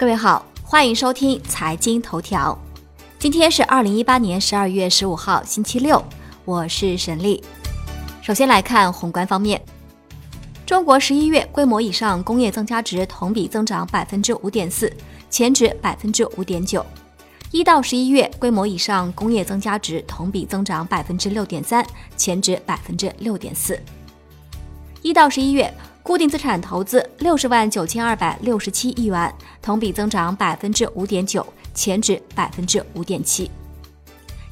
各位好，欢迎收听财经头条。今天是二零一八年十二月十五号，星期六，我是沈丽。首先来看宏观方面，中国十一月规模以上工业增加值同比增长百分之五点四，前值百分之五点九。一到十一月规模以上工业增加值同比增长百分之六点三，前值百分之六点四。一到十一月。固定资产投资六十万九千二百六十七亿元，同比增长百分之五点九，前值百分之五点七。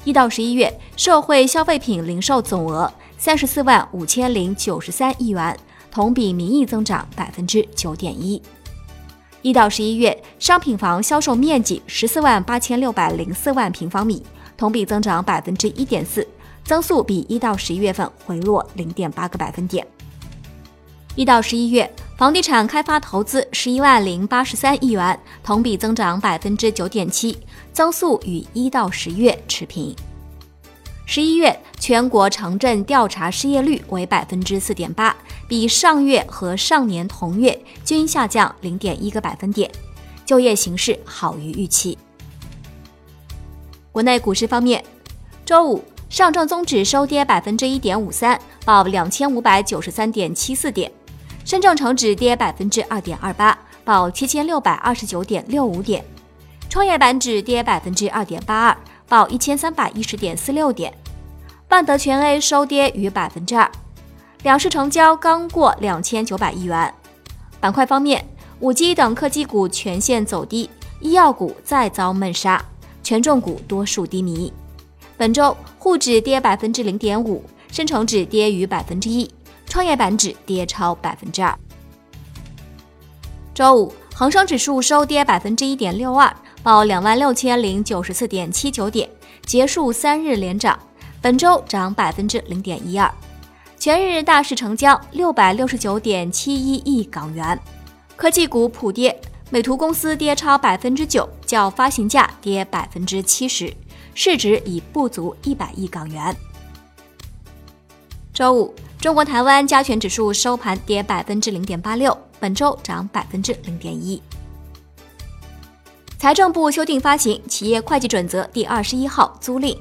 一到十一月，社会消费品零售总额三十四万五千零九十三亿元，同比名义增长百分之九点一。一到十一月，商品房销售面积十四万八千六百零四万平方米，同比增长百分之一点四，增速比一到十一月份回落零点八个百分点。一到十一月，房地产开发投资十一万零八十三亿元，同比增长百分之九点七，增速与一到十月持平。十一月全国城镇调查失业率为百分之四点八，比上月和上年同月均下降零点一个百分点，就业形势好于预期。国内股市方面，周五上证综指收跌百分之一点五三，报两千五百九十三点七四点。深证成指跌百分之二点二八，报七千六百二十九点六五点；创业板指跌百分之二点八二，报一千三百一十点四六点；万德全 A 收跌逾百分之二。两市成交刚过两千九百亿元。板块方面，五 G 等科技股全线走低，医药股再遭闷杀，权重股多数低迷。本周沪指跌百分之零点五，深成指跌逾百分之一。创业板指跌超百分之二。周五，恒生指数收跌百分之一点六二，报两万六千零九十四点七九点，结束三日连涨，本周涨百分之零点一二。全日大市成交六百六十九点七一亿港元。科技股普跌，美图公司跌超百分之九，较发行价跌百分之七十，市值已不足一百亿港元。周五。中国台湾加权指数收盘跌百分之零点八六，本周涨百分之零点一。财政部修订发行企业会计准则第二十一号租赁，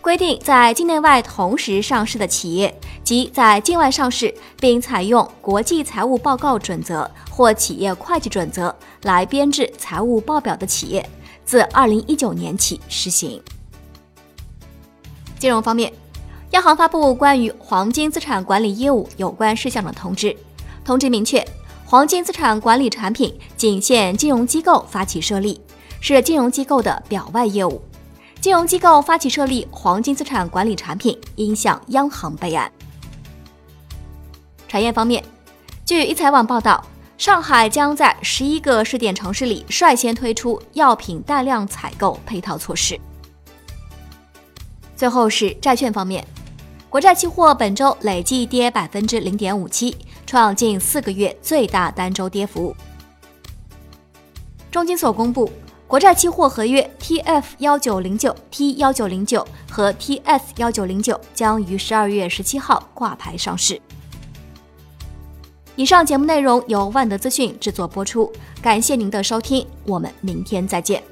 规定在境内外同时上市的企业及在境外上市并采用国际财务报告准则或企业会计准则来编制财务报表的企业，自二零一九年起实行。金融方面。央行发布关于黄金资产管理业务有关事项的通知，通知明确，黄金资产管理产品仅限金融机构发起设立，是金融机构的表外业务。金融机构发起设立黄金资产管理产品，应向央行备案。产业方面，据一财网报道，上海将在十一个试点城市里率先推出药品带量采购配套措施。最后是债券方面。国债期货本周累计跌百分之零点五七，创近四个月最大单周跌幅。中金所公布，国债期货合约 TF 幺九零九、T 幺九零九和 TS 幺九零九将于十二月十七号挂牌上市。以上节目内容由万德资讯制作播出，感谢您的收听，我们明天再见。